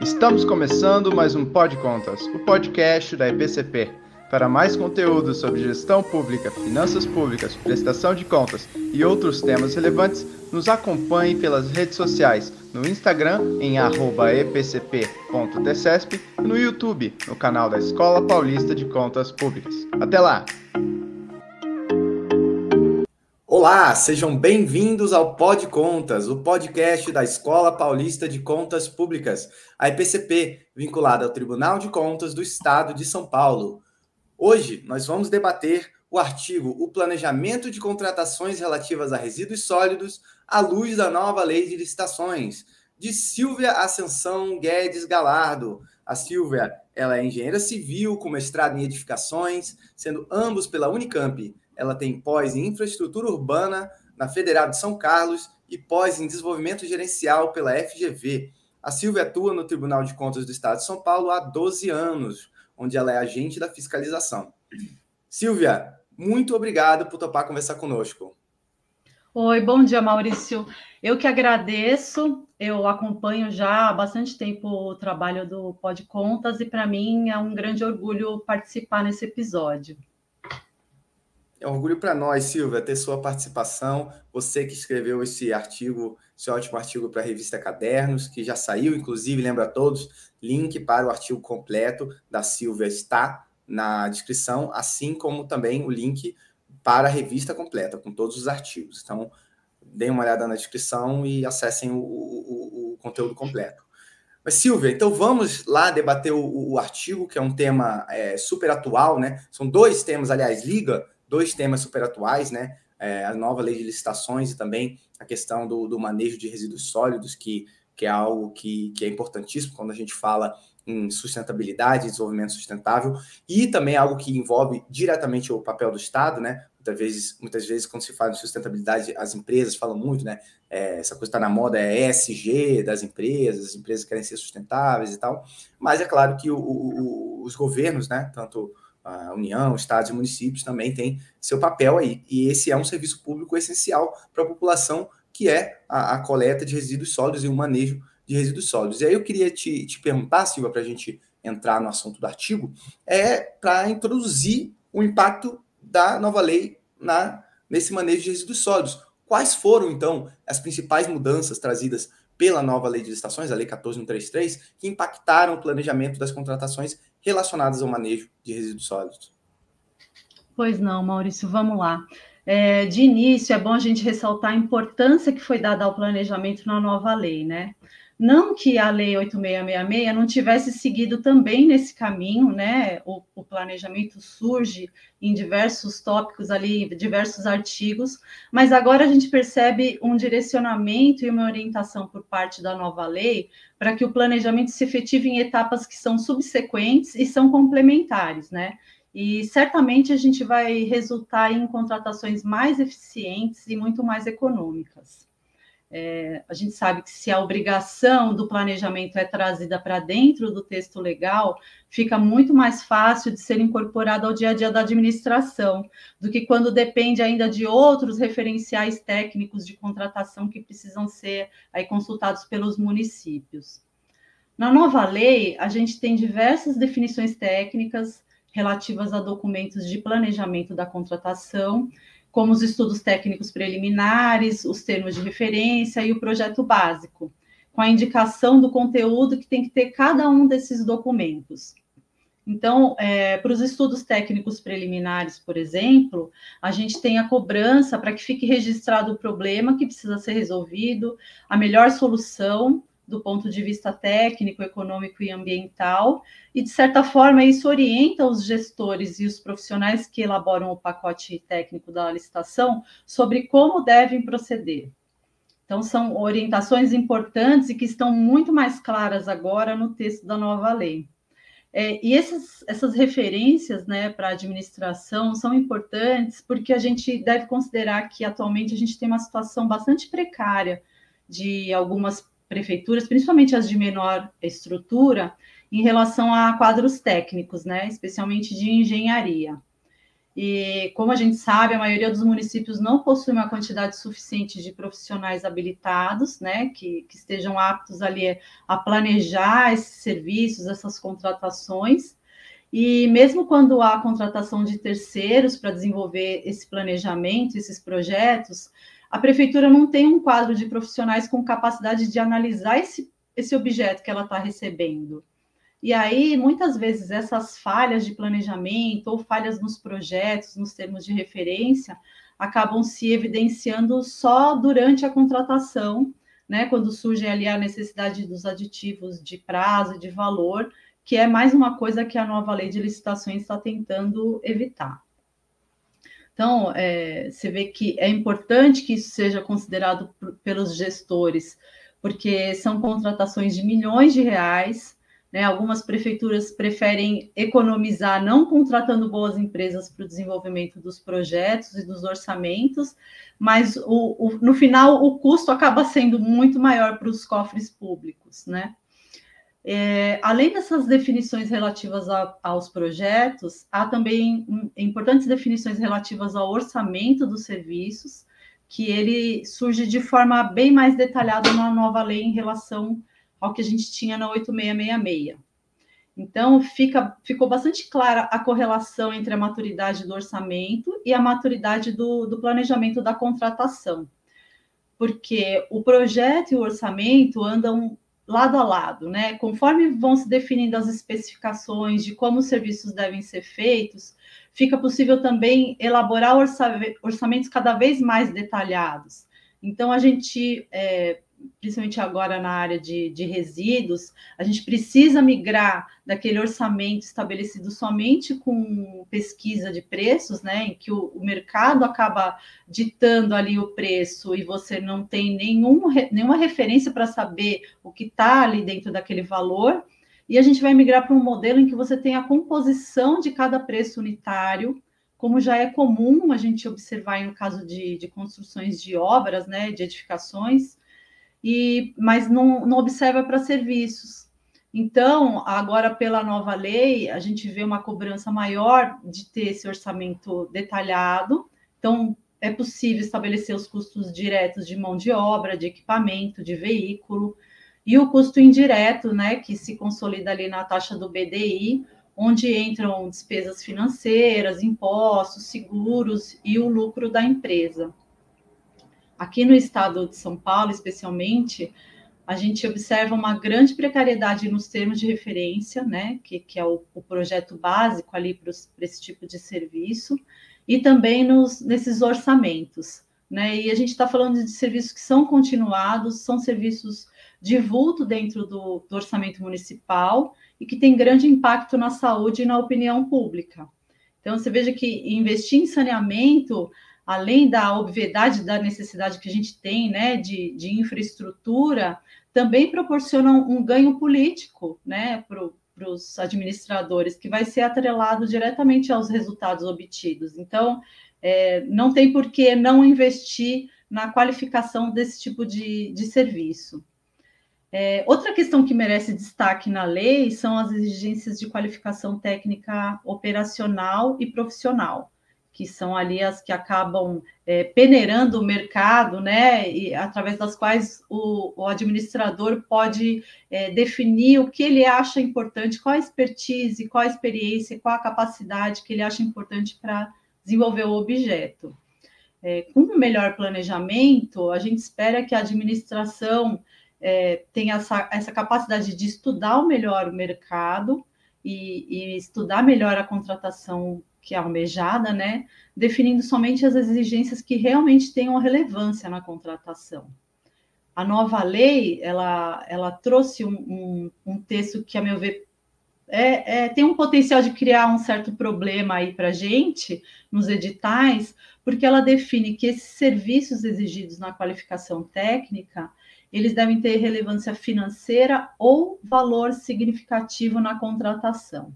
Estamos começando mais um Pod Contas, o podcast da EPCP. Para mais conteúdo sobre gestão pública, finanças públicas, prestação de contas e outros temas relevantes, nos acompanhe pelas redes sociais, no Instagram em epcp.tcesp e no YouTube, no canal da Escola Paulista de Contas Públicas. Até lá! Olá, sejam bem-vindos ao Pod Contas, o podcast da Escola Paulista de Contas Públicas, a EPCP, vinculada ao Tribunal de Contas do Estado de São Paulo. Hoje nós vamos debater o artigo O Planejamento de Contratações Relativas a Resíduos Sólidos à luz da nova Lei de Licitações, de Silvia Ascensão Guedes Galardo. A Silvia ela é engenheira civil com mestrado em edificações, sendo ambos pela Unicamp ela tem pós em infraestrutura urbana na Federal de São Carlos e pós em desenvolvimento gerencial pela FGV. A Silvia atua no Tribunal de Contas do Estado de São Paulo há 12 anos, onde ela é agente da fiscalização. Silvia, muito obrigado por topar conversar conosco. Oi, bom dia, Maurício. Eu que agradeço. Eu acompanho já há bastante tempo o trabalho do Pod Contas e para mim é um grande orgulho participar nesse episódio. É um orgulho para nós, Silvia, ter sua participação. Você que escreveu esse artigo, esse ótimo artigo para a revista Cadernos, que já saiu, inclusive, lembra a todos, link para o artigo completo da Silvia está na descrição, assim como também o link para a revista completa, com todos os artigos. Então, deem uma olhada na descrição e acessem o, o, o conteúdo completo. Mas, Silvia, então vamos lá debater o, o artigo, que é um tema é, super atual, né? São dois temas, aliás, liga dois temas super atuais, né? É, a nova lei de licitações e também a questão do, do manejo de resíduos sólidos, que, que é algo que, que é importantíssimo quando a gente fala em sustentabilidade, desenvolvimento sustentável, e também algo que envolve diretamente o papel do Estado, né? Muitas vezes, muitas vezes quando se fala em sustentabilidade, as empresas falam muito, né? É, essa coisa está na moda, é ESG das empresas, as empresas querem ser sustentáveis e tal, mas é claro que o, o, os governos, né? Tanto a União, estados e municípios também têm seu papel aí. E esse é um serviço público essencial para a população, que é a, a, coleta de resíduos sólidos e o manejo de resíduos sólidos. E aí eu queria te, te perguntar, Silva, para a gente entrar no assunto do artigo, é para introduzir o impacto da nova lei na, nesse manejo de resíduos sólidos. Quais foram, então, as principais mudanças trazidas pela nova lei de licitações, a Lei 14133, que impactaram o planejamento das contratações relacionadas ao manejo de resíduos sólidos. Pois não, Maurício, vamos lá. É, de início, é bom a gente ressaltar a importância que foi dada ao planejamento na nova lei, né? Não que a Lei 8666 não tivesse seguido também nesse caminho, né? O, o, planejamento surge em diversos tópicos ali, diversos artigos, mas agora a gente percebe um direcionamento e uma orientação por parte da nova lei para que o planejamento se efetive em etapas que são subsequentes e são complementares, né? E certamente a gente vai resultar em contratações mais eficientes e muito mais econômicas. É, a gente sabe que se a obrigação do planejamento é trazida para dentro do texto legal, fica muito mais fácil de ser incorporado ao dia a dia da administração, do que quando depende ainda de outros referenciais técnicos de contratação que precisam ser aí consultados pelos municípios. Na nova lei, a gente tem diversas definições técnicas relativas a documentos de planejamento da contratação como os estudos técnicos preliminares, os termos de referência e o projeto básico, com a indicação do conteúdo que tem que ter cada um desses documentos. Então, é, para os estudos técnicos preliminares, por exemplo, a gente tem a cobrança para que fique registrado o problema que precisa ser resolvido, a melhor solução do ponto de vista técnico, econômico e ambiental, e de certa forma isso orienta os gestores e os profissionais que elaboram o pacote técnico da licitação sobre como devem proceder. Então, são orientações importantes e que estão muito mais claras agora no texto da nova lei. É, e esses, essas referências né, para a administração são importantes porque a gente deve considerar que atualmente a gente tem uma situação bastante precária de algumas prefeituras, principalmente as de menor estrutura, em relação a quadros técnicos, né, especialmente de engenharia. E, como a gente sabe, a maioria dos municípios não possui uma quantidade suficiente de profissionais habilitados, né, que, que estejam aptos ali a planejar esses serviços, essas contratações. E mesmo quando há contratação de terceiros para desenvolver esse planejamento, esses projetos, a prefeitura não tem um quadro de profissionais com capacidade de analisar esse, esse objeto que ela está recebendo. E aí, muitas vezes, essas falhas de planejamento ou falhas nos projetos, nos termos de referência, acabam se evidenciando só durante a contratação, né, quando surge ali a necessidade dos aditivos de prazo de valor, que é mais uma coisa que a nova lei de licitações está tentando evitar. Então, é, você vê que é importante que isso seja considerado por, pelos gestores, porque são contratações de milhões de reais. Né? Algumas prefeituras preferem economizar não contratando boas empresas para o desenvolvimento dos projetos e dos orçamentos, mas o, o, no final o custo acaba sendo muito maior para os cofres públicos, né? É, além dessas definições relativas a, aos projetos, há também importantes definições relativas ao orçamento dos serviços, que ele surge de forma bem mais detalhada na nova lei em relação ao que a gente tinha na 8666. Então, fica, ficou bastante clara a correlação entre a maturidade do orçamento e a maturidade do, do planejamento da contratação. Porque o projeto e o orçamento andam lado a lado, né? Conforme vão se definindo as especificações de como os serviços devem ser feitos, fica possível também elaborar orçamentos cada vez mais detalhados. Então, a gente é, principalmente agora na área de, de resíduos, a gente precisa migrar daquele orçamento estabelecido somente com pesquisa de preços, né, em que o, o mercado acaba ditando ali o preço e você não tem nenhum, nenhuma referência para saber o que está ali dentro daquele valor, e a gente vai migrar para um modelo em que você tem a composição de cada preço unitário, como já é comum a gente observar no caso de, de construções de obras, né, de edificações, e mas não, não observa para serviços. Então, agora pela nova lei, a gente vê uma cobrança maior de ter esse orçamento detalhado. Então, é possível estabelecer os custos diretos de mão de obra, de equipamento, de veículo, e o custo indireto, né, que se consolida ali na taxa do BDI, onde entram despesas financeiras, impostos, seguros e o lucro da empresa. Aqui no estado de São Paulo, especialmente, a gente observa uma grande precariedade nos termos de referência, né, que, que é o, o projeto básico ali para esse tipo de serviço, e também nos, nesses orçamentos. Né, e a gente está falando de serviços que são continuados, são serviços de vulto dentro do, do orçamento municipal e que tem grande impacto na saúde e na opinião pública. Então, você veja que investir em saneamento além da obviedade da necessidade que a gente tem né, de, de infraestrutura, também proporcionam um ganho político né, para os administradores, que vai ser atrelado diretamente aos resultados obtidos. Então, é, não tem por que não investir na qualificação desse tipo de, de serviço. É, outra questão que merece destaque na lei são as exigências de qualificação técnica operacional e profissional que são ali as que acabam é, peneirando o mercado, né, e através das quais o, o administrador pode é, definir o que ele acha importante, qual a expertise, qual a experiência, qual a capacidade que ele acha importante para desenvolver o objeto. É, com um melhor planejamento, a gente espera que a administração é, tenha essa, essa capacidade de estudar melhor o mercado e, e estudar melhor a contratação que é almejada, né, definindo somente as exigências que realmente tenham relevância na contratação. A nova lei, ela, ela trouxe um, um, um texto que, a meu ver, é, é, tem um potencial de criar um certo problema aí para a gente, nos editais, porque ela define que esses serviços exigidos na qualificação técnica, eles devem ter relevância financeira ou valor significativo na contratação.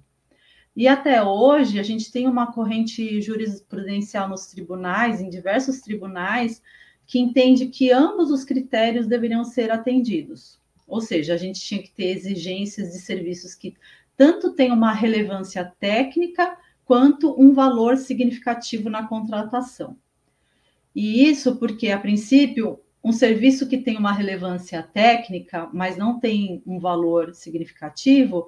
E até hoje, a gente tem uma corrente jurisprudencial nos tribunais, em diversos tribunais, que entende que ambos os critérios deveriam ser atendidos. Ou seja, a gente tinha que ter exigências de serviços que tanto tenham uma relevância técnica quanto um valor significativo na contratação. E isso porque, a princípio, um serviço que tem uma relevância técnica, mas não tem um valor significativo,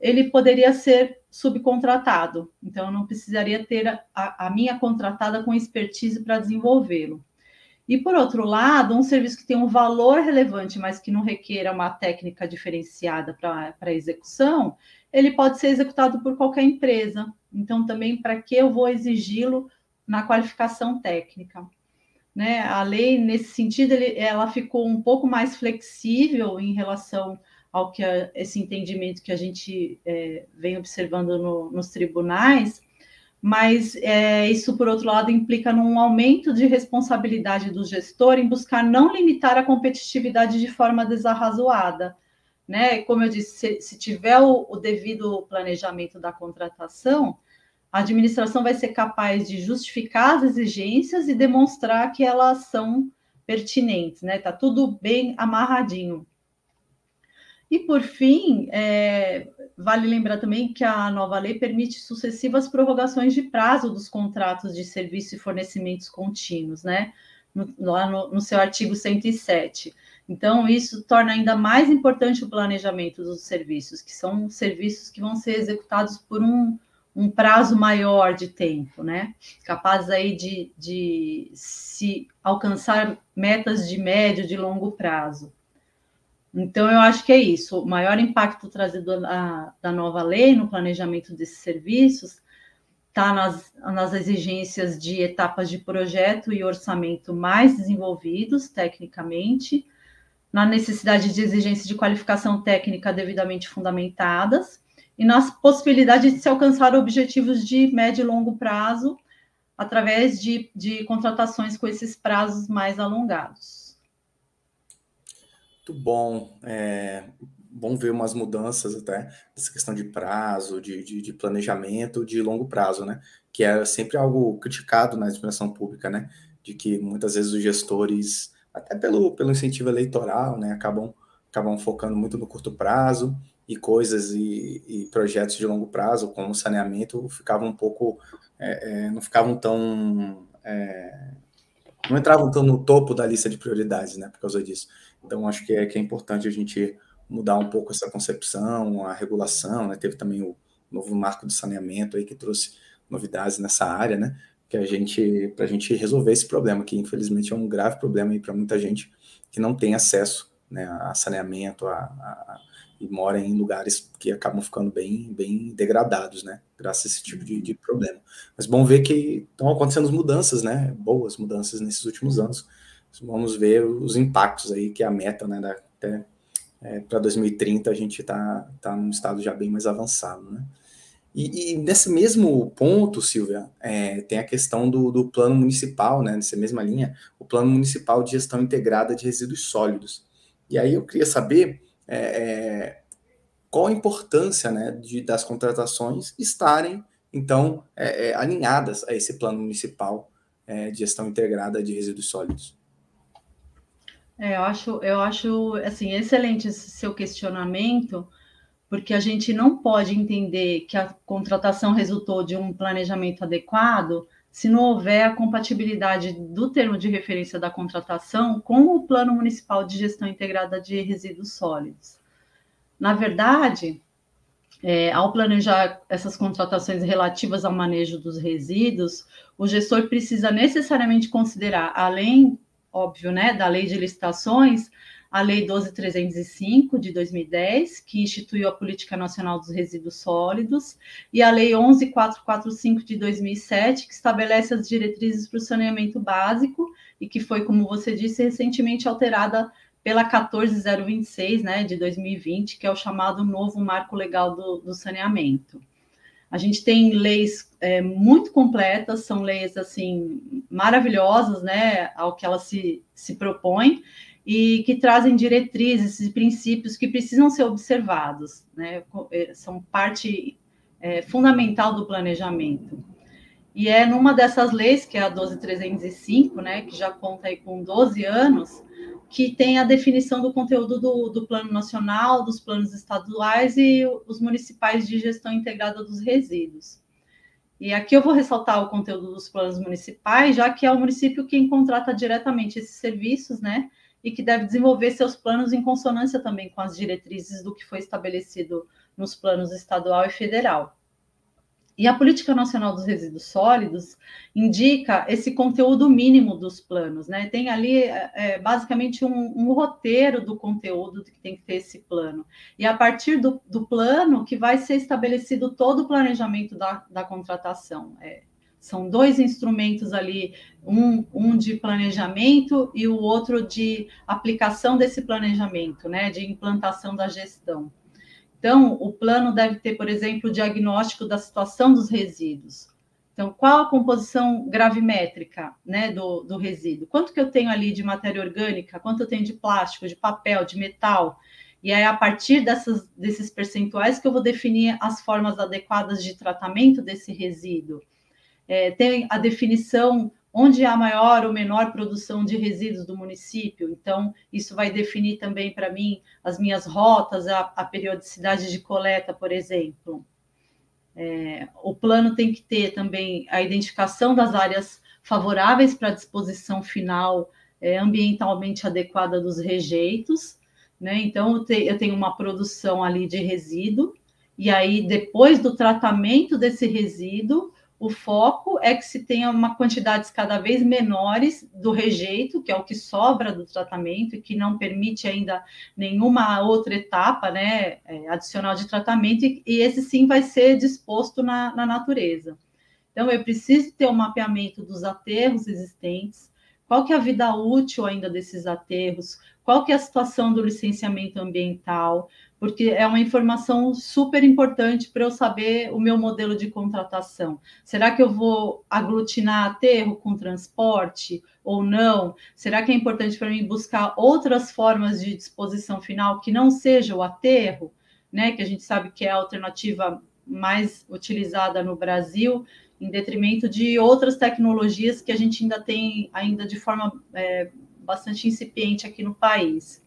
ele poderia ser subcontratado. Então, eu não precisaria ter a, a minha contratada com expertise para desenvolvê-lo. E, por outro lado, um serviço que tem um valor relevante, mas que não requer uma técnica diferenciada para execução, ele pode ser executado por qualquer empresa. Então, também, para que eu vou exigi-lo na qualificação técnica? Né? A lei, nesse sentido, ele, ela ficou um pouco mais flexível em relação ao que a, esse entendimento que a gente é, vem observando no, nos tribunais, mas é, isso, por outro lado, implica num aumento de responsabilidade do gestor em buscar não limitar a competitividade de forma desarrazoada. Né? Como eu disse, se, se tiver o, o devido planejamento da contratação, a administração vai ser capaz de justificar as exigências e demonstrar que elas são pertinentes, né? Tá tudo bem amarradinho. E, por fim, é, vale lembrar também que a nova lei permite sucessivas prorrogações de prazo dos contratos de serviço e fornecimentos contínuos, né? No, lá no, no seu artigo 107. Então, isso torna ainda mais importante o planejamento dos serviços, que são serviços que vão ser executados por um, um prazo maior de tempo, né? Capazes aí de, de se alcançar metas de médio, de longo prazo. Então, eu acho que é isso. O maior impacto trazido da, da nova lei no planejamento desses serviços está nas, nas exigências de etapas de projeto e orçamento mais desenvolvidos tecnicamente, na necessidade de exigências de qualificação técnica devidamente fundamentadas e nas possibilidades de se alcançar objetivos de médio e longo prazo através de, de contratações com esses prazos mais alongados. Muito bom. É, bom ver umas mudanças até nessa questão de prazo, de, de, de, planejamento de longo prazo, né? Que é sempre algo criticado na administração pública, né? De que muitas vezes os gestores, até pelo, pelo incentivo eleitoral, né, acabam, acabam focando muito no curto prazo e coisas e, e projetos de longo prazo, como saneamento, ficavam um pouco. É, é, não ficavam tão. É, não entravam tão no topo da lista de prioridades, né? Por causa disso. Então, acho que é, que é importante a gente mudar um pouco essa concepção, a regulação, né? Teve também o novo marco do saneamento aí que trouxe novidades nessa área, né? Que a gente, para a gente resolver esse problema, que infelizmente é um grave problema aí para muita gente que não tem acesso né, a saneamento, a, a, e mora em lugares que acabam ficando bem, bem degradados, né? Graças a esse tipo de, de problema. Mas bom ver que estão acontecendo mudanças, né? Boas mudanças nesses últimos anos vamos ver os impactos aí, que é a meta, né, da, até é, para 2030 a gente está tá num estado já bem mais avançado, né. E, e nesse mesmo ponto, Silvia, é, tem a questão do, do, plano municipal, né, nessa mesma linha, o plano municipal de gestão integrada de resíduos sólidos. E aí eu queria saber é, é qual a importância, né, de, das contratações estarem, então, é, é, alinhadas a esse plano municipal de gestão integrada de resíduos sólidos. É, eu acho, eu acho assim, excelente esse seu questionamento, porque a gente não pode entender que a contratação resultou de um planejamento adequado se não houver a compatibilidade do termo de referência da contratação com o Plano Municipal de Gestão Integrada de Resíduos Sólidos. Na verdade, é, ao planejar essas contratações relativas ao manejo dos resíduos, o gestor precisa necessariamente considerar, além óbvio, né, da Lei de Licitações, a Lei 12305 de 2010, que instituiu a Política Nacional dos Resíduos Sólidos, e a Lei 11445 de 2007, que estabelece as diretrizes para o saneamento básico e que foi, como você disse, recentemente alterada pela 14026, né, de 2020, que é o chamado novo Marco Legal do, do Saneamento. A gente tem leis é, muito completas, são leis assim maravilhosas, né, ao que elas se, se propõem e que trazem diretrizes e princípios que precisam ser observados, né, é, são parte é, fundamental do planejamento. E é numa dessas leis, que é a 12305, né, que já conta aí com 12 anos, que tem a definição do conteúdo do, do, plano nacional, dos planos estaduais e os municipais de gestão integrada dos resíduos. E aqui eu vou ressaltar o conteúdo dos planos municipais, já que é o município quem contrata diretamente esses serviços, né? E que deve desenvolver seus planos em consonância também com as diretrizes do que foi estabelecido nos planos estadual e federal. E a Política Nacional dos Resíduos Sólidos indica esse conteúdo mínimo dos planos, né? Tem ali é, é, basicamente um, um, roteiro do conteúdo que tem que ter esse plano. E a partir do, do plano que vai ser estabelecido todo o planejamento da, da contratação. É, são dois instrumentos ali, um, um de planejamento e o outro de aplicação desse planejamento, né? De implantação da gestão. Então, o plano deve ter, por exemplo, o diagnóstico da situação dos resíduos. Então, qual a composição gravimétrica né, do, do resíduo? Quanto que eu tenho ali de matéria orgânica? Quanto eu tenho de plástico, de papel, de metal? E é a partir dessas, desses percentuais que eu vou definir as formas adequadas de tratamento desse resíduo. É, tem a definição onde há maior ou menor produção de resíduos do município. Então, isso vai definir também para mim as minhas rotas, a, a, periodicidade de coleta, por exemplo. É, o plano tem que ter também a identificação das áreas favoráveis para a disposição final é, ambientalmente adequada dos rejeitos. Né? Então, eu, te, eu tenho uma produção ali de resíduo, e aí, depois do tratamento desse resíduo, o foco é que se tenha uma quantidades cada vez menores do rejeito, que é o que sobra do tratamento e que não permite ainda nenhuma outra etapa né, é, adicional de tratamento, e, e, esse sim vai ser disposto na, na natureza. Então, eu preciso ter um mapeamento dos aterros existentes, qual que é a vida útil ainda desses aterros, qual que é a situação do licenciamento ambiental, porque é uma informação super importante para eu saber o meu modelo de contratação. Será que eu vou aglutinar aterro com transporte ou não? Será que é importante para mim buscar outras formas de disposição final que não seja o aterro, né? Que a gente sabe que é a alternativa mais utilizada no Brasil, em detrimento de outras tecnologias que a gente ainda tem ainda de forma é, bastante incipiente aqui no país.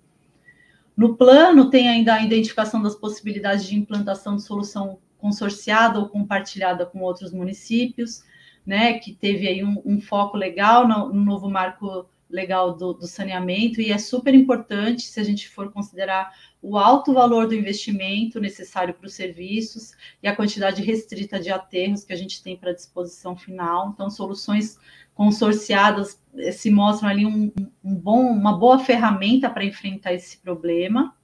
No plano, tem ainda a identificação das possibilidades de implantação de solução consorciada ou compartilhada com outros municípios, né, que teve aí um, um foco legal no, no, novo marco legal do, do, saneamento, e é super importante se a gente for considerar o alto valor do investimento necessário para os serviços e a quantidade restrita de aterros que a gente tem para disposição final. Então, soluções consorciadas eh, se mostram ali um, um bom, uma boa ferramenta para enfrentar esse problema.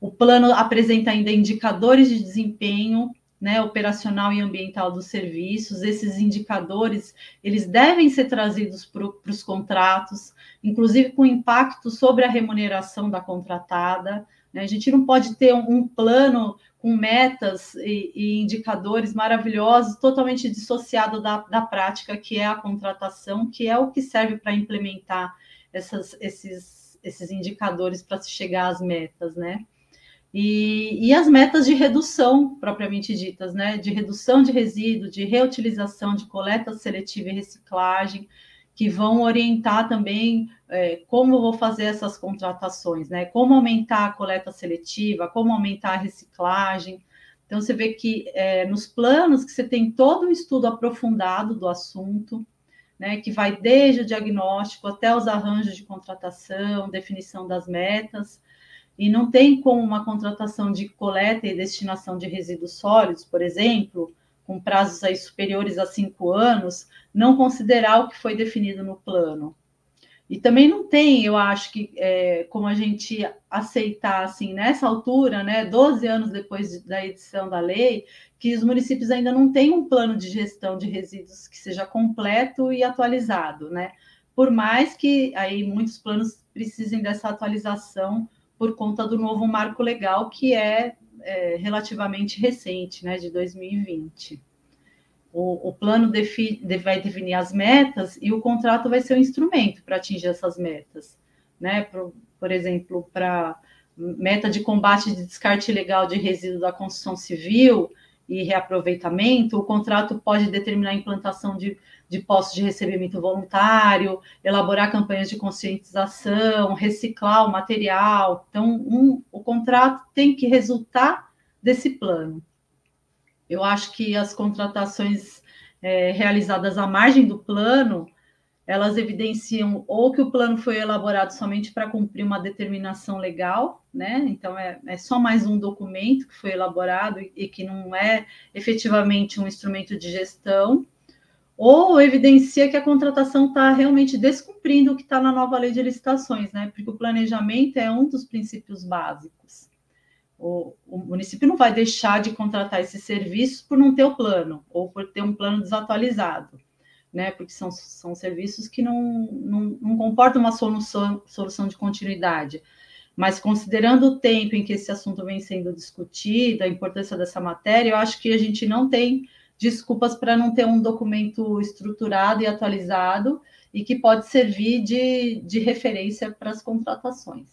O plano apresenta ainda indicadores de desempenho né, operacional e ambiental dos serviços. Esses indicadores eles devem ser trazidos para os contratos, inclusive com impacto sobre a remuneração da contratada. Né? A gente não pode ter um, um plano com metas e, e, indicadores maravilhosos, totalmente dissociado da, da prática, que é a contratação, que é o que serve para implementar essas, esses, esses indicadores para se chegar às metas, né? E, e, as metas de redução, propriamente ditas, né? De redução de resíduo, de reutilização, de coleta seletiva e reciclagem, que vão orientar também é, como vou fazer essas contratações, né? Como aumentar a coleta seletiva, como aumentar a reciclagem. Então, você vê que é, nos planos que você tem todo um estudo aprofundado do assunto, né, que vai desde o diagnóstico até os arranjos de contratação, definição das metas, e não tem como uma contratação de coleta e destinação de resíduos sólidos, por exemplo, com prazos aí superiores a cinco anos, não considerar o que foi definido no plano. E também não tem, eu acho que, é, como a gente aceitar, assim, nessa altura, né, 12 anos depois da edição da lei, que os municípios ainda não têm um plano de gestão de resíduos que seja completo e atualizado, né? Por mais que aí muitos planos precisem dessa atualização por conta do novo marco legal, que é, é relativamente recente, né, de 2020. O, o plano defi, vai definir as metas e o contrato vai ser o um instrumento para atingir essas metas. Né? Por, por exemplo, para meta de combate de descarte ilegal de resíduos da construção civil e reaproveitamento, o contrato pode determinar a implantação de, de postos de recebimento voluntário, elaborar campanhas de conscientização, reciclar o material. Então, um, o contrato tem que resultar desse plano. Eu acho que as contratações é, realizadas à margem do plano, elas evidenciam ou que o plano foi elaborado somente para cumprir uma determinação legal, né? Então é, é, só mais um documento que foi elaborado e, e que não é efetivamente um instrumento de gestão, ou evidencia que a contratação está realmente descumprindo o que está na nova lei de licitações, né? Porque o planejamento é um dos princípios básicos. O, o, município não vai deixar de contratar esses serviços por não ter o plano ou por ter um plano desatualizado né? Porque são, são serviços que não, não, não comportam uma solução, solução de continuidade. Mas considerando o tempo em que esse assunto vem sendo discutido, a importância dessa matéria, eu acho que a gente não tem desculpas para não ter um documento estruturado e atualizado e que pode servir de, de referência para as contratações.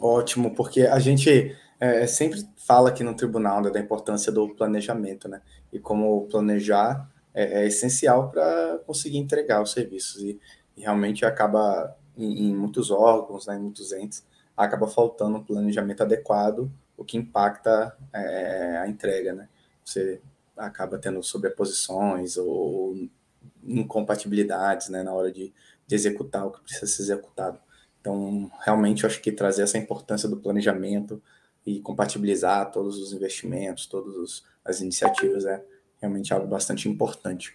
Ótimo, porque a gente é, sempre fala aqui no tribunal né, da importância do planejamento, né? E como planejar é, é essencial para conseguir entregar os serviços. E, e realmente acaba, em, em, muitos órgãos, né, em muitos entes, acaba faltando um planejamento adequado, o que impacta é, a entrega, né? Você acaba tendo sobreposições ou incompatibilidades né, na hora de, de executar o que precisa ser executado. Então, realmente, eu acho que trazer essa importância do planejamento, e compatibilizar todos os investimentos, todas as iniciativas é realmente algo bastante importante.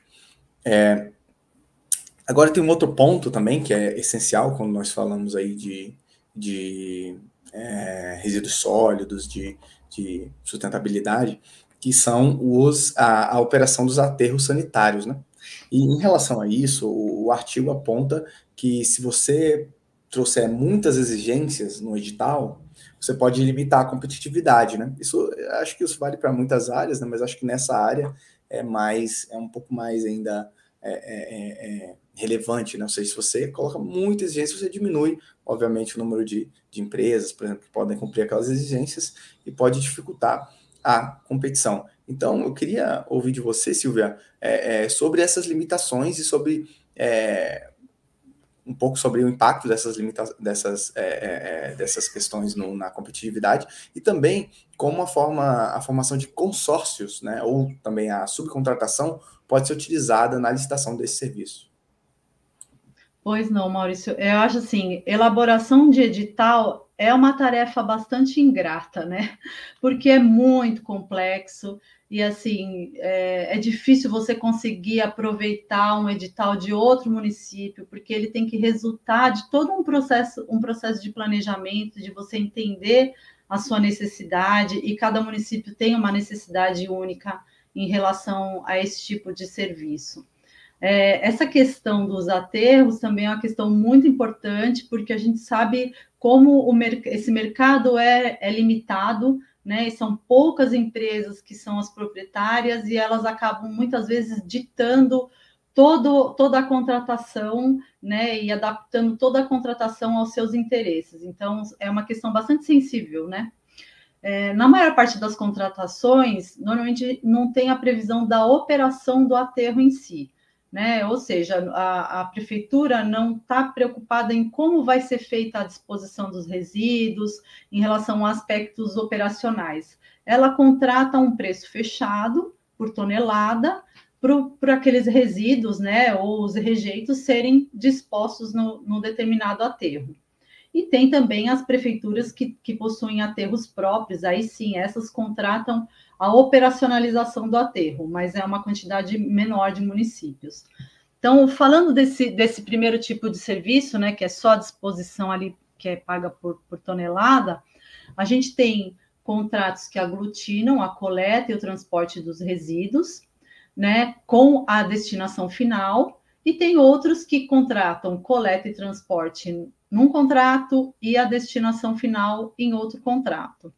É, agora tem um outro ponto também que é essencial quando nós falamos aí de, de é, resíduos sólidos, de, de sustentabilidade, que são os, a, a operação dos aterros sanitários, né? E em relação a isso, o, o artigo aponta que se você trouxer muitas exigências no edital, você pode limitar a competitividade, né? Isso, acho que isso vale para muitas áreas, né? Mas acho que nessa área é mais, é um pouco mais ainda é, é, é, é relevante, né? Ou seja, se você coloca muita exigência, você diminui, obviamente, o número de, de empresas, por exemplo, que podem cumprir aquelas exigências e pode dificultar a competição. Então, eu queria ouvir de você, Silvia, é, é, sobre essas limitações e sobre é, um pouco sobre o impacto dessas limitações, dessas, é, é, é, dessas questões no, na competitividade e também como a, forma, a formação de consórcios, né, ou também a subcontratação pode ser utilizada na licitação desse serviço. Pois não, Maurício. Eu acho assim, elaboração de edital é uma tarefa bastante ingrata, né? Porque é muito complexo e assim é, é, difícil você conseguir aproveitar um edital de outro município, porque ele tem que resultar de todo um processo, um processo de planejamento, de você entender a sua necessidade, e cada município tem uma necessidade única em relação a esse tipo de serviço. É, essa questão dos aterros também é uma questão muito importante, porque a gente sabe como o, esse mercado é, é limitado né? E são poucas empresas que são as proprietárias e elas acabam muitas vezes ditando todo, toda a contratação, né? E adaptando toda a contratação aos seus interesses. Então, é uma questão bastante sensível, né? É, na maior parte das contratações, normalmente não tem a previsão da operação do aterro em si né? Ou seja, a, a prefeitura não está preocupada em como vai ser feita a disposição dos resíduos em relação a aspectos operacionais. Ela contrata um preço fechado por tonelada para aqueles resíduos, né, ou os rejeitos serem dispostos no, no determinado aterro. E tem também as prefeituras que, que possuem aterros próprios, aí sim, essas contratam a operacionalização do aterro, mas é uma quantidade menor de municípios. Então, falando desse, desse primeiro tipo de serviço, né, que é só a disposição ali, que é paga por, por tonelada, a gente tem contratos que aglutinam a coleta e o transporte dos resíduos, né, com a destinação final, e tem outros que contratam coleta e transporte num contrato e a destinação final em outro contrato.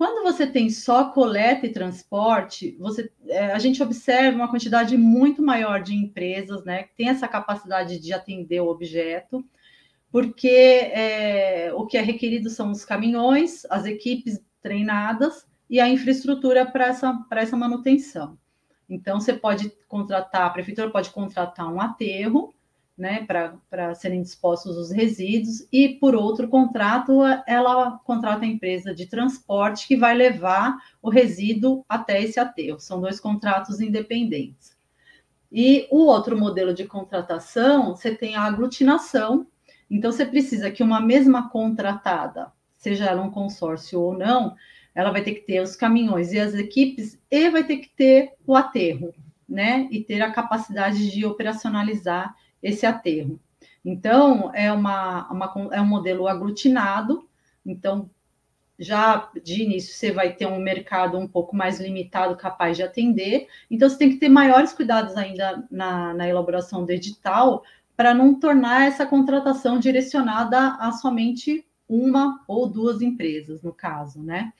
Quando você tem só coleta e transporte, você, é, a gente observa uma quantidade muito maior de empresas, né, que tem essa capacidade de atender o objeto, porque é, o que é requerido são os caminhões, as equipes treinadas e a infraestrutura para essa, essa manutenção. Então, você pode contratar, a prefeitura pode contratar um aterro, né, para serem dispostos os resíduos, e por outro contrato, ela contrata a empresa de transporte que vai levar o resíduo até esse aterro. São dois contratos independentes. E o outro modelo de contratação, você tem a aglutinação, então você precisa que uma mesma contratada, seja ela um consórcio ou não, ela vai ter que ter os caminhões e as equipes e vai ter que ter o aterro, né? E ter a capacidade de operacionalizar esse aterro. Então, é, uma, uma, é um modelo aglutinado, então, já de início, você vai ter um mercado um pouco mais limitado, capaz de atender, então, você tem que ter maiores cuidados ainda na, na elaboração do edital, para não tornar essa contratação direcionada a somente uma ou duas empresas, no caso, né?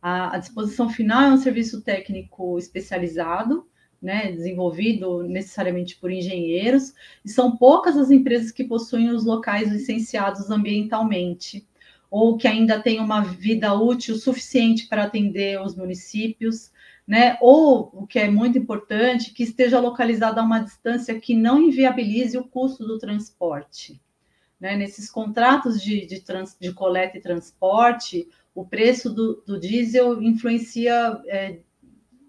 A, a disposição final é um serviço técnico especializado, né, desenvolvido necessariamente por engenheiros, e são poucas as empresas que possuem os locais licenciados ambientalmente, ou que ainda têm uma vida útil suficiente para atender os municípios, né, ou, o que é muito importante, que esteja localizado a uma distância que não inviabilize o custo do transporte. Né, nesses contratos de, de, trans, de coleta e transporte, o preço do, do diesel influencia é,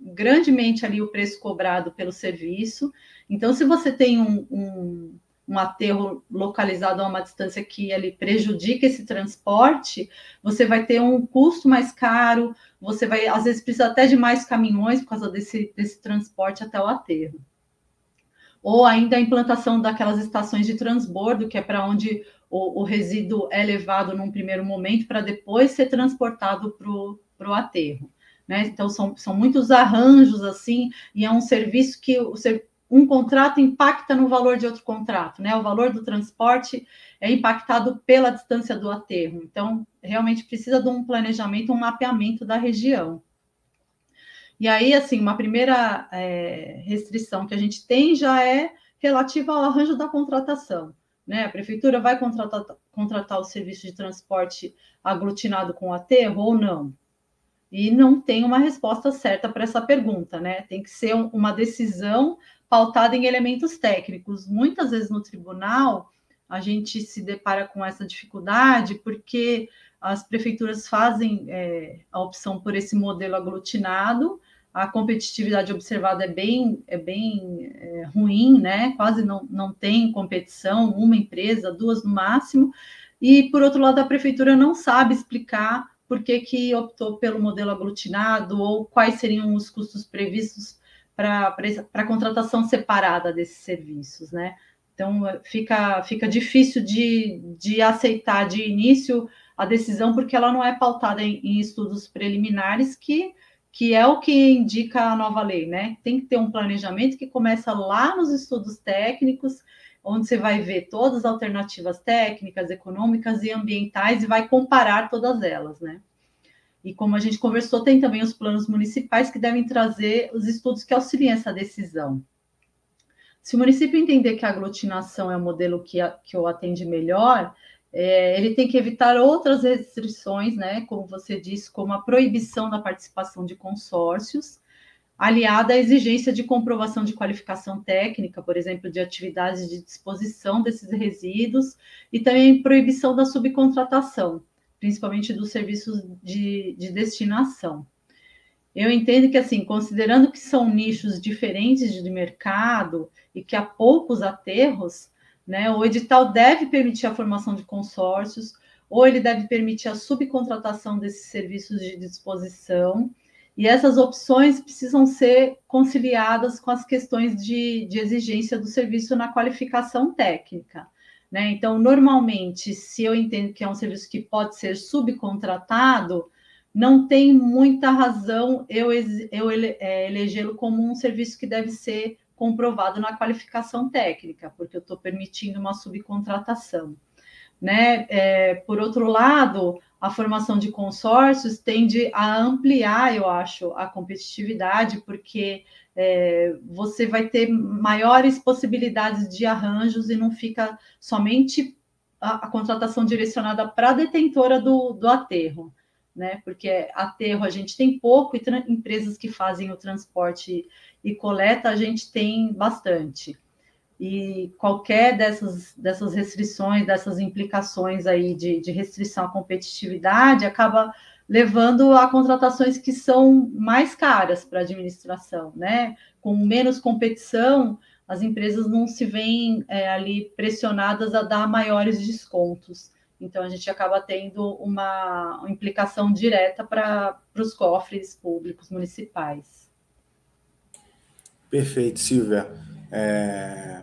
grandemente ali o preço cobrado pelo serviço. Então, se você tem um, um, um aterro localizado a uma distância que ele prejudica esse transporte, você vai ter um custo mais caro, você vai, às vezes, precisa até de mais caminhões por causa desse, desse transporte até o aterro. Ou ainda a implantação daquelas estações de transbordo, que é para onde o, o, resíduo é levado num primeiro momento para depois ser transportado para o aterro. Né? Então, são, são muitos arranjos assim, e é um serviço que o, um contrato impacta no valor de outro contrato, né? O valor do transporte é impactado pela distância do aterro. Então, realmente precisa de um planejamento, um mapeamento da região. E aí, assim, uma primeira é, restrição que a gente tem já é relativa ao arranjo da contratação. Né? A prefeitura vai contratar, contratar o serviço de transporte aglutinado com aterro ou não? E não tem uma resposta certa para essa pergunta, né? Tem que ser um, uma decisão pautada em elementos técnicos. Muitas vezes no tribunal a gente se depara com essa dificuldade porque as prefeituras fazem é, a opção por esse modelo aglutinado, a competitividade observada é bem, é bem é, ruim, né? Quase não, não tem competição, uma empresa, duas no máximo. E, por outro lado, a prefeitura não sabe explicar por que, que optou pelo modelo aglutinado ou quais seriam os custos previstos para a contratação separada desses serviços, né? Então, fica, fica difícil de, de aceitar de início a decisão, porque ela não é pautada em, em estudos preliminares, que, que é o que indica a nova lei, né? Tem que ter um planejamento que começa lá nos estudos técnicos, onde você vai ver todas as alternativas técnicas, econômicas e ambientais e vai comparar todas elas, né? E como a gente conversou, tem também os planos municipais que devem trazer os estudos que auxiliem essa decisão. Se o município entender que a aglutinação é o modelo que, a, que o atende melhor, é, ele tem que evitar outras restrições, né, como você disse, como a proibição da participação de consórcios, aliada à exigência de comprovação de qualificação técnica, por exemplo, de atividades de disposição desses resíduos, e também proibição da subcontratação, principalmente dos serviços de, de destinação. Eu entendo que, assim, considerando que são nichos diferentes de mercado e que há poucos aterros, né, o edital deve permitir a formação de consórcios, ou ele deve permitir a subcontratação desses serviços de disposição, e essas opções precisam ser conciliadas com as questões de, de exigência do serviço na qualificação técnica. Né? Então, normalmente, se eu entendo que é um serviço que pode ser subcontratado, não tem muita razão eu, eu é, elegê-lo como um serviço que deve ser comprovado na qualificação técnica, porque eu estou permitindo uma subcontratação. Né? É, por outro lado, a formação de consórcios tende a ampliar, eu acho, a competitividade, porque é, você vai ter maiores possibilidades de arranjos e não fica somente a, a contratação direcionada para a detentora do, do aterro, né? Porque aterro a gente tem pouco e empresas que fazem o transporte e coleta a gente tem bastante. E qualquer dessas, dessas restrições, dessas implicações aí de, de restrição à competitividade acaba levando a contratações que são mais caras para a administração, né? Com menos competição, as empresas não se veem é, ali pressionadas a dar maiores descontos. Então, a gente acaba tendo uma implicação direta para os cofres públicos municipais. Perfeito, Silvia. É,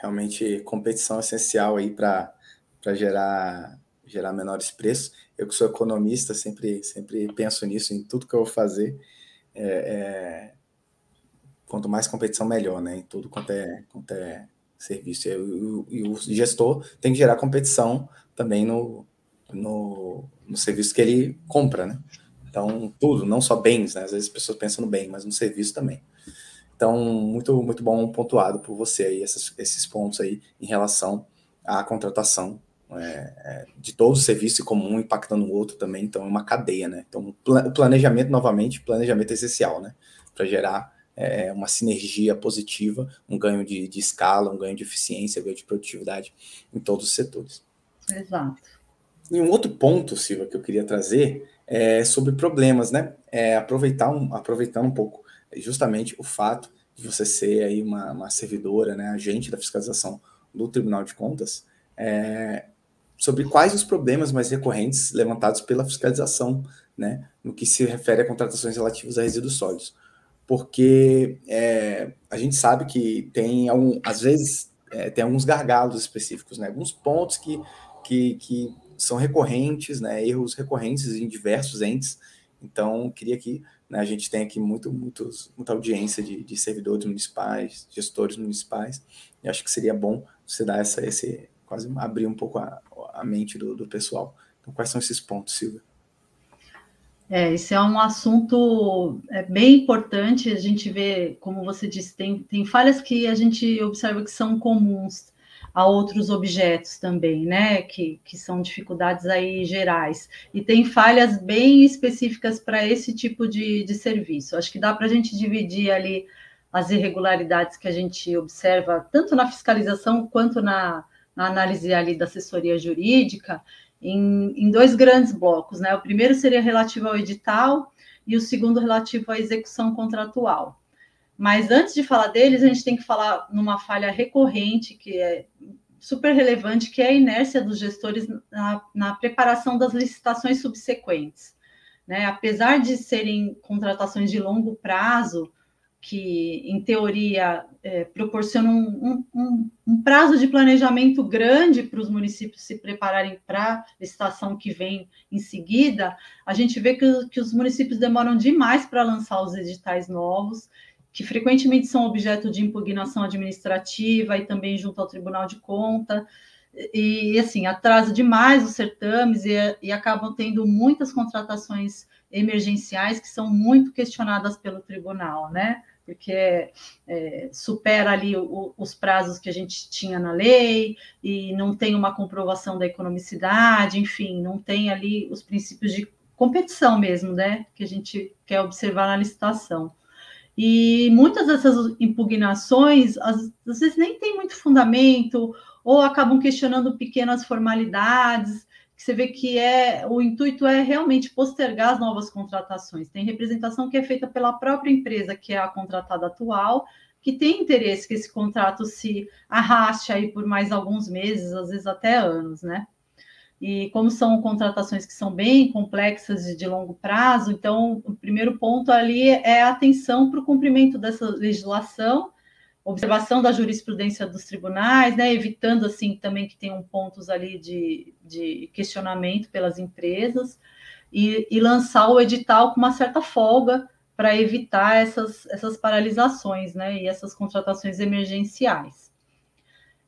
realmente, competição é essencial aí para gerar, gerar menores preços. Eu que sou economista, sempre, sempre penso nisso, em tudo que eu vou fazer. É, é, quanto mais competição, melhor, né? Em tudo quanto é, quanto é serviço. E, e, o gestor tem que gerar competição também no, no, no serviço que ele compra, né? Então, tudo, não só bens, né? Às vezes as pessoas pensam no bem, mas no serviço também. Então, muito, muito bom pontuado por você aí, esses, esses pontos aí em relação à contratação é, é de todo o serviço comum impactando o outro também. Então, é uma cadeia, né? Então, o planejamento, novamente, planejamento é essencial, né? Para gerar é, uma sinergia positiva, um ganho de, de escala, um ganho de eficiência, um ganho de produtividade em todos os setores. Exato. E um outro ponto, Silva, que eu queria trazer é sobre problemas, né? É aproveitar um, aproveitando um pouco justamente o fato de você ser aí uma, uma servidora, né, agente da fiscalização do Tribunal de Contas, é, sobre quais os problemas mais recorrentes levantados pela fiscalização, né, no que se refere a contratações relativas a resíduos sólidos porque é, a gente sabe que tem, algum, às vezes, é, tem alguns gargalos específicos, né? alguns pontos que, que, que são recorrentes, né? erros recorrentes em diversos entes. Então, queria que né, a gente tenha aqui muito, muitos, muita audiência de, de servidores municipais, gestores municipais, e acho que seria bom você dar essa, esse, quase abrir um pouco a, a mente do, do pessoal. Então, quais são esses pontos, Silvia? É, esse é um assunto é, bem importante. A gente vê, como você disse, tem, tem falhas que a gente observa que são comuns a outros objetos também, né? Que, que são dificuldades aí gerais. E tem falhas bem específicas para esse tipo de, de serviço. Acho que dá para a gente dividir ali as irregularidades que a gente observa, tanto na fiscalização quanto na, na análise ali da assessoria jurídica, em, em dois grandes blocos, né? O primeiro seria relativo ao edital e o segundo relativo à execução contratual. Mas antes de falar deles, a gente tem que falar numa falha recorrente que é super relevante, que é a inércia dos gestores na, na preparação das licitações subsequentes. Né? Apesar de serem contratações de longo prazo, que, em teoria, é, proporcionam um, um, um, prazo de planejamento grande para os municípios se prepararem para a licitação que vem em seguida, a gente vê que, que os municípios demoram demais para lançar os editais novos, que frequentemente são objeto de impugnação administrativa e também junto ao Tribunal de Conta, e, assim, atrasa demais os certames e, e acabam tendo muitas contratações emergenciais que são muito questionadas pelo tribunal, né? porque é, supera ali o, os prazos que a gente tinha na lei e não tem uma comprovação da economicidade, enfim, não tem ali os princípios de competição mesmo, né, que a gente quer observar na licitação. E muitas dessas impugnações, às, vezes nem tem muito fundamento, ou acabam questionando pequenas formalidades, que você vê que é o intuito é realmente postergar as novas contratações. Tem representação que é feita pela própria empresa, que é a contratada atual, que tem interesse que esse contrato se arraste aí por mais alguns meses, às vezes até anos, né? E como são contratações que são bem complexas e de longo prazo, então o primeiro ponto ali é a atenção para o cumprimento dessa legislação observação da jurisprudência dos tribunais, né, evitando assim também que tenham pontos ali de, de questionamento pelas empresas e, e, lançar o edital com uma certa folga para evitar essas, essas paralisações, né, e essas contratações emergenciais.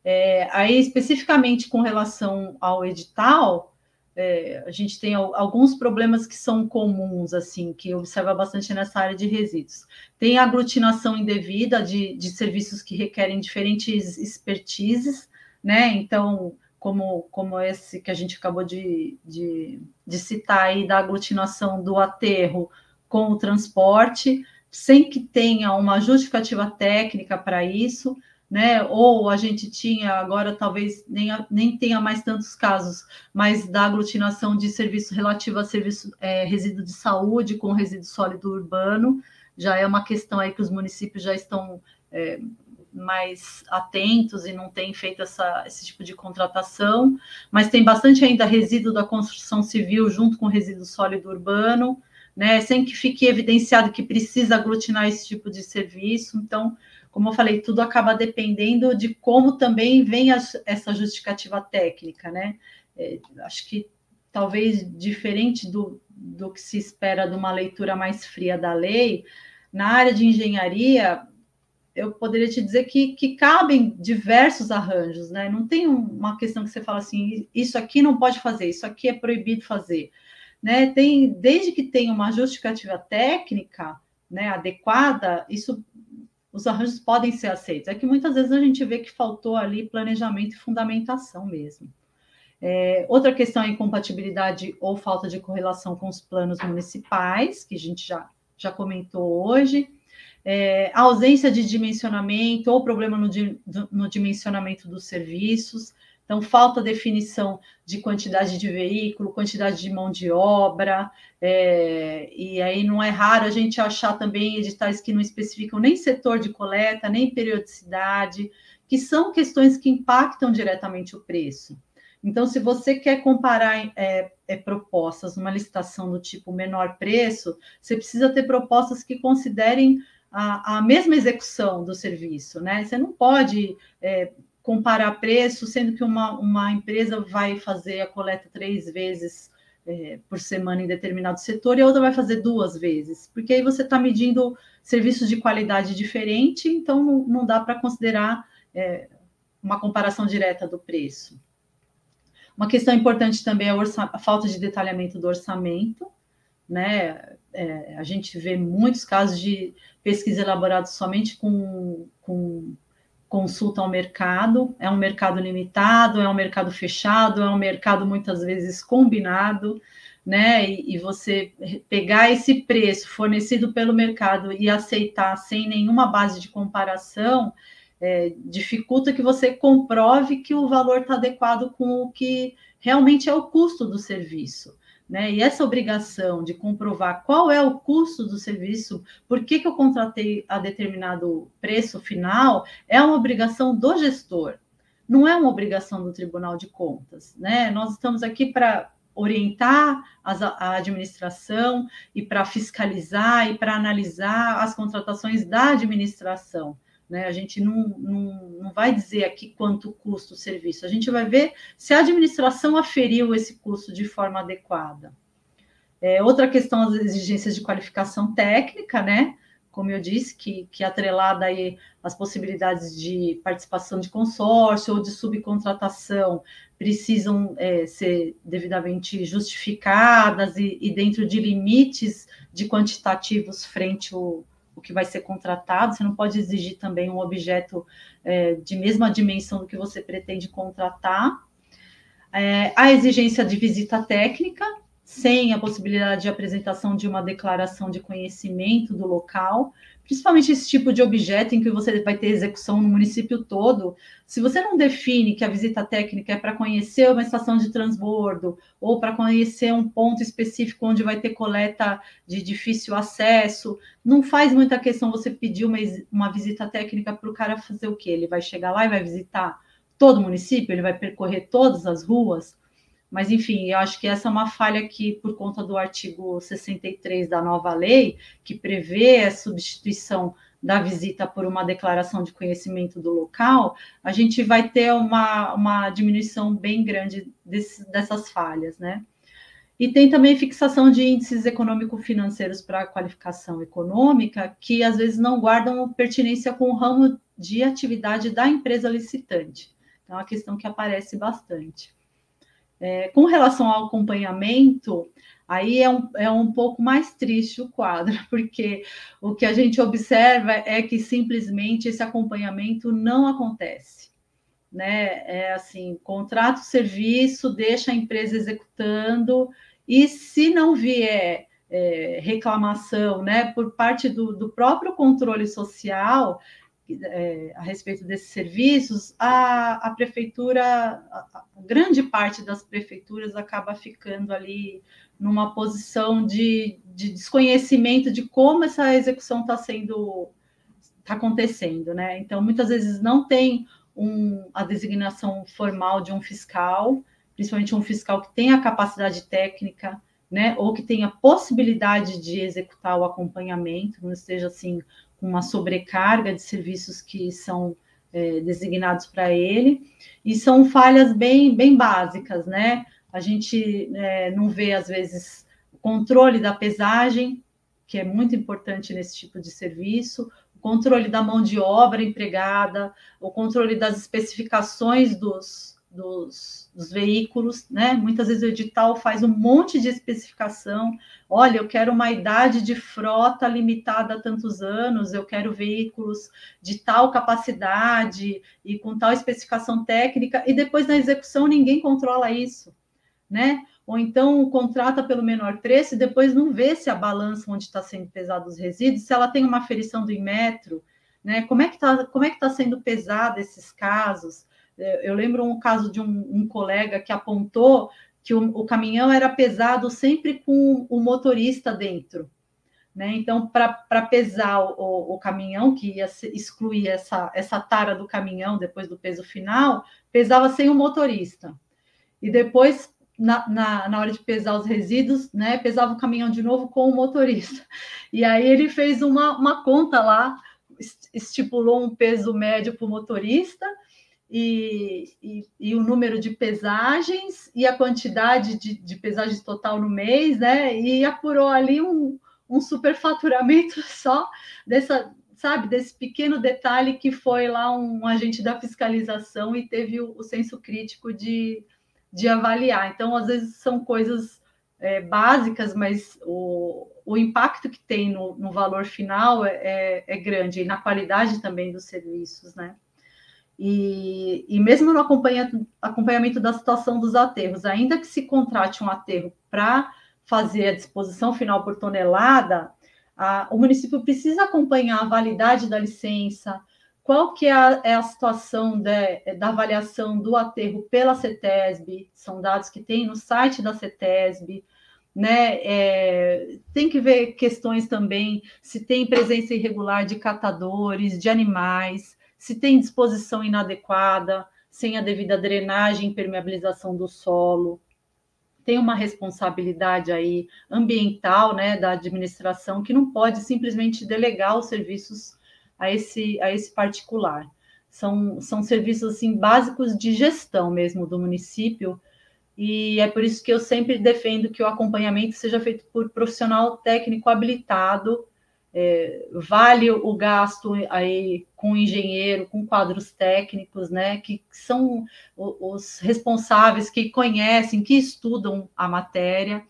É, aí especificamente com relação ao edital, é, a gente tem alguns problemas que são comuns, assim, que observa bastante nessa área de resíduos. Tem a aglutinação indevida de, de serviços que requerem diferentes expertises, né? Então, como, como esse que a gente acabou de, de, de citar aí, da aglutinação do aterro com o transporte, sem que tenha uma justificativa técnica para isso, né? Ou a gente tinha, agora talvez nem, nem tenha mais tantos casos, mas da aglutinação de serviço relativo a serviço é, resíduo de saúde com resíduo sólido urbano, já é uma questão aí que os municípios já estão é, mais atentos e não têm feito essa, esse tipo de contratação, mas tem bastante ainda resíduo da construção civil junto com resíduo sólido urbano, né, sem que fique evidenciado que precisa aglutinar esse tipo de serviço. Então, como eu falei, tudo acaba dependendo de como também vem a, essa justificativa técnica, né? É, acho que talvez diferente do, do que se espera de uma leitura mais fria da lei, na área de engenharia, eu poderia te dizer que, que cabem diversos arranjos, né? Não tem uma questão que você fala assim, isso aqui não pode fazer, isso aqui é proibido fazer. Né? Tem, desde que tenha uma justificativa técnica né, adequada, isso os arranjos podem ser aceitos. É que muitas vezes a gente vê que faltou ali planejamento e fundamentação mesmo. É, outra questão é incompatibilidade ou falta de correlação com os planos municipais, que a gente já, já comentou hoje é, ausência de dimensionamento ou problema no, no dimensionamento dos serviços, então, falta definição de quantidade de veículo, quantidade de mão de obra, é, e aí não é raro a gente achar também editais que não especificam nem setor de coleta, nem periodicidade, que são questões que impactam diretamente o preço. Então, se você quer comparar é, é, propostas numa licitação do tipo menor preço, você precisa ter propostas que considerem a, a mesma execução do serviço, né? Você não pode é, comparar preço, sendo que uma, uma empresa vai fazer a coleta três vezes é, por semana em determinado setor e a outra vai fazer duas vezes, porque aí você está medindo serviços de qualidade diferente, então não, não dá para considerar é, uma comparação direta do preço. Uma questão importante também é a, falta de detalhamento do orçamento, né? É, a gente vê muitos casos de pesquisa elaborada somente com, com consulta ao mercado. É um mercado limitado, é um mercado fechado, é um mercado muitas vezes combinado, né? E, e você pegar esse preço fornecido pelo mercado e aceitar sem nenhuma base de comparação. É, dificulta que você comprove que o valor está adequado com o que realmente é o custo do serviço. Né? E essa obrigação de comprovar qual é o custo do serviço, por que, que eu contratei a determinado preço final, é uma obrigação do gestor, não é uma obrigação do Tribunal de Contas. Né? Nós estamos aqui para orientar as, a administração e para fiscalizar e para analisar as contratações da administração. Né? A gente não, não, não vai dizer aqui quanto custa o serviço, a gente vai ver se a administração aferiu esse custo de forma adequada. É, outra questão, as exigências de qualificação técnica, né? Como eu disse, que, que atrelada aí as possibilidades de participação de consórcio ou de subcontratação precisam é, ser devidamente justificadas e, e dentro de limites de quantitativos frente ao, o que vai ser contratado, você não pode exigir também um objeto é, de mesma dimensão do que você pretende contratar. É, a exigência de visita técnica, sem a possibilidade de apresentação de uma declaração de conhecimento do local, principalmente esse tipo de objeto em que você vai ter execução no município todo, se você não define que a visita técnica é para conhecer uma estação de transbordo ou para conhecer um ponto específico onde vai ter coleta de difícil acesso, não faz muita questão você pedir uma, uma visita técnica para o cara fazer o quê? Ele vai chegar lá e vai visitar todo o município, ele vai percorrer todas as ruas. Mas, enfim, eu acho que essa é uma falha que, por conta do artigo 63 da nova lei, que prevê a substituição da visita por uma declaração de conhecimento do local, a gente vai ter uma, uma diminuição bem grande desse, dessas falhas, né? E tem também fixação de índices econômico-financeiros para qualificação econômica, que às vezes não guardam pertinência com o ramo de atividade da empresa licitante. Então, é uma questão que aparece bastante. É, com relação ao acompanhamento, aí é um, é um pouco mais triste o quadro, porque o que a gente observa é que simplesmente esse acompanhamento não acontece. Né? É assim, contrato o serviço, deixa a empresa executando, e se não vier é, reclamação né, por parte do, do próprio controle social, é, a respeito desses serviços, a, a prefeitura, a, a, grande parte das prefeituras acaba ficando ali numa posição de, de desconhecimento de como essa execução está sendo está acontecendo, né? Então, muitas vezes não tem um, a designação formal de um fiscal, principalmente um fiscal que tenha capacidade técnica, né, ou que tenha possibilidade de executar o acompanhamento, não esteja assim uma sobrecarga de serviços que são é, designados para ele, e são falhas bem, bem básicas, né? A gente é, não vê, às vezes, o controle da pesagem, que é muito importante nesse tipo de serviço, o controle da mão de obra empregada, o controle das especificações dos, dos, dos, veículos, né? Muitas vezes o edital faz um monte de especificação. Olha, eu quero uma idade de frota limitada a tantos anos, eu quero veículos de tal capacidade e com tal especificação técnica, e depois na execução ninguém controla isso, né? Ou então contrata pelo menor preço e depois não vê se a balança onde está sendo pesado os resíduos, se ela tem uma aferição do Inmetro, né? Como é que está é que tá sendo pesado esses casos? Eu lembro um caso de um, um colega que apontou que o, o, caminhão era pesado sempre com o motorista dentro. Né? Então, para pesar o, o, caminhão, que ia excluir essa, essa tara do caminhão depois do peso final, pesava sem o motorista. E depois, na, na, na hora de pesar os resíduos, né, pesava o caminhão de novo com o motorista. E aí ele fez uma, uma conta lá, estipulou um peso médio para o motorista e, e, e, o número de pesagens e a quantidade de, de pesagens total no mês, né? E apurou ali um, um superfaturamento só dessa, sabe, desse pequeno detalhe que foi lá um agente da fiscalização e teve o, o senso crítico de, de avaliar. Então, às vezes são coisas é, básicas, mas o, o impacto que tem no, no valor final é, é, é grande e na qualidade também dos serviços, né? E, e mesmo no acompanhamento, acompanhamento da situação dos aterros, ainda que se contrate um aterro para fazer a disposição final por tonelada, a, o município precisa acompanhar a validade da licença, qual que é a, é a situação de, da avaliação do aterro pela CETESB, são dados que tem no site da CETESB, né? É, tem que ver questões também se tem presença irregular de catadores, de animais, se tem disposição inadequada, sem a devida drenagem e impermeabilização do solo. Tem uma responsabilidade aí ambiental, né, da administração que não pode simplesmente delegar os serviços a esse a esse particular. São, são serviços assim básicos de gestão mesmo do município, e é por isso que eu sempre defendo que o acompanhamento seja feito por profissional técnico habilitado é, vale o gasto aí com engenheiro, com quadros técnicos, né, que são os responsáveis, que conhecem, que estudam a matéria,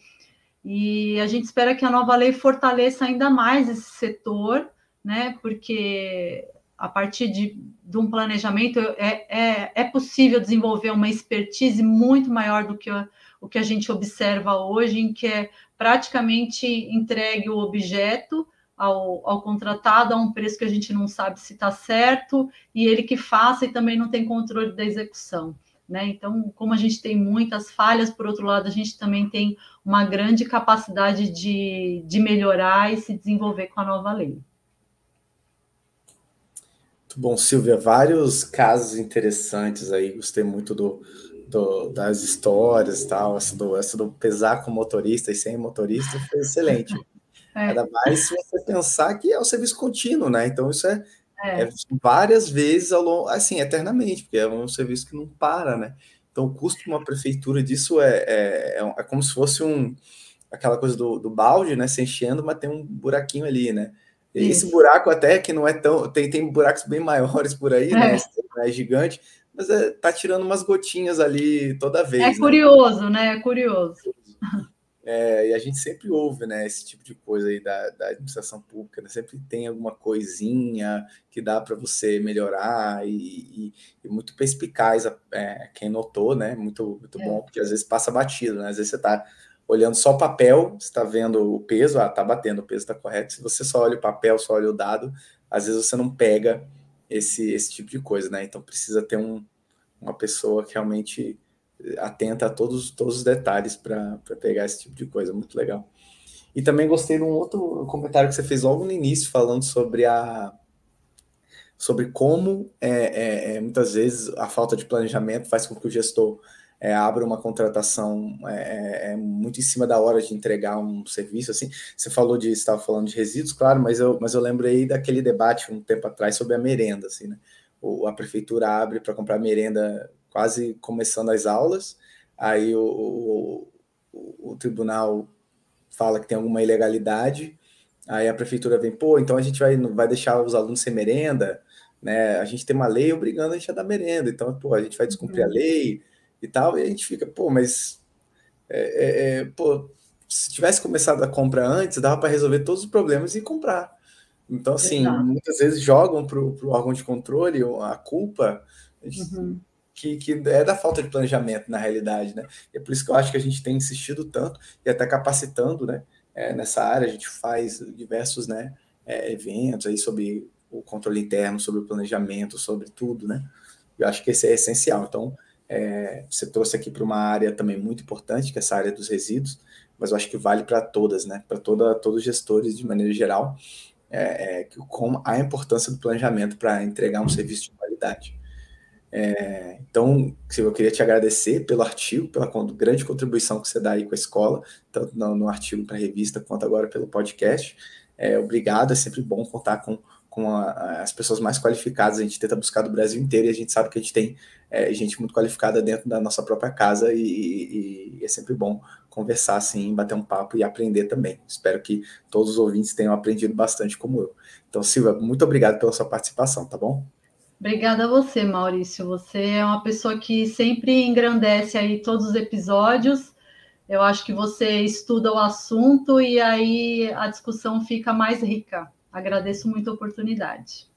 e a gente espera que a nova lei fortaleça ainda mais esse setor, né, porque a partir de, de um planejamento é, é, é possível desenvolver uma expertise muito maior do que o, o que a gente observa hoje, em que é praticamente entregue o objeto, ao, ao, contratado a um preço que a gente não sabe se está certo e ele que faça e também não tem controle da execução. Né? Então, como a gente tem muitas falhas, por outro lado, a gente também tem uma grande capacidade de, de melhorar e se desenvolver com a nova lei. Muito bom, Silvia. Vários casos interessantes aí, gostei muito do, do, das histórias tal. Essa do, essa do pesar com motorista e sem motorista foi excelente. É. Ainda mais se você pensar que é o serviço contínuo, né? Então, isso é, é. é, várias vezes ao longo, assim, eternamente, porque é um serviço que não para, né? Então, o custo de uma prefeitura disso é, é, é, é como se fosse um aquela coisa do, do balde, né? Se enchendo, mas tem um buraquinho ali, né? E esse buraco até que não é tão. Tem, tem buracos bem maiores por aí, né? É, é gigante, mas é, tá tirando umas gotinhas ali toda vez. É né? curioso, né? É curioso. É, e a gente sempre ouve né, esse tipo de coisa aí da, da administração pública, né? sempre tem alguma coisinha que dá para você melhorar e, e, e, muito perspicaz é, quem notou, né? Muito, muito é. bom, porque às vezes passa batido, né? Às vezes você está olhando só o papel, você está vendo o peso, ah, tá batendo, o peso está correto. Se você só olha o papel, só olha o dado, às vezes você não pega esse, esse tipo de coisa, né? Então precisa ter um, uma pessoa que realmente atenta a todos, todos os detalhes para pegar esse tipo de coisa, muito legal. E também gostei de um outro comentário que você fez logo no início, falando sobre a sobre como é, é, é muitas vezes a falta de planejamento faz com que o gestor é, abra uma contratação é, é, muito em cima da hora de entregar um serviço. Assim, você falou de estava falando de resíduos, claro, mas eu, mas eu lembrei daquele debate um tempo atrás sobre a merenda, assim, né? O, a prefeitura abre para comprar merenda quase começando as aulas, aí o, o, o tribunal fala que tem alguma ilegalidade, aí a prefeitura vem, pô, então a gente vai, vai deixar os alunos sem merenda, né? A gente tem uma lei obrigando a gente a dar merenda, então, pô, a gente vai descumprir uhum. a lei e tal, e a gente fica, pô, mas é, é, é, pô, se tivesse começado a compra antes, dava para resolver todos os problemas e comprar. Então, assim, Exato. muitas vezes jogam para o órgão de controle a culpa uhum que, que é da falta de planejamento, na realidade, né? E é por isso que eu acho que a gente tem insistido tanto e até capacitando, né? É, nessa área, a gente faz diversos né, é, eventos aí sobre o controle interno, sobre o planejamento, sobre tudo, né? Eu acho que esse é essencial. Então, é, você trouxe aqui para uma área também muito importante, que é essa área dos resíduos, mas eu acho que vale para todas, né? Para toda, todos os gestores de maneira geral, é, é, com a importância do planejamento para entregar um serviço de qualidade. É, então, eu queria te agradecer pelo artigo, pela grande contribuição que você dá aí com a escola, tanto no, no artigo para a revista quanto agora pelo podcast. É, obrigado, é sempre bom contar com, com a, as pessoas mais qualificadas. A gente tenta buscar do Brasil inteiro e a gente sabe que a gente tem é, gente muito qualificada dentro da nossa própria casa e, e, e é sempre bom conversar assim, bater um papo e aprender também. Espero que todos os ouvintes tenham aprendido bastante como eu. Então, Silvia, muito obrigado pela sua participação, tá bom? Obrigada a você, Maurício. Você é uma pessoa que sempre engrandece aí todos os episódios. Eu acho que você estuda o assunto e aí a discussão fica mais rica. Agradeço muito a oportunidade.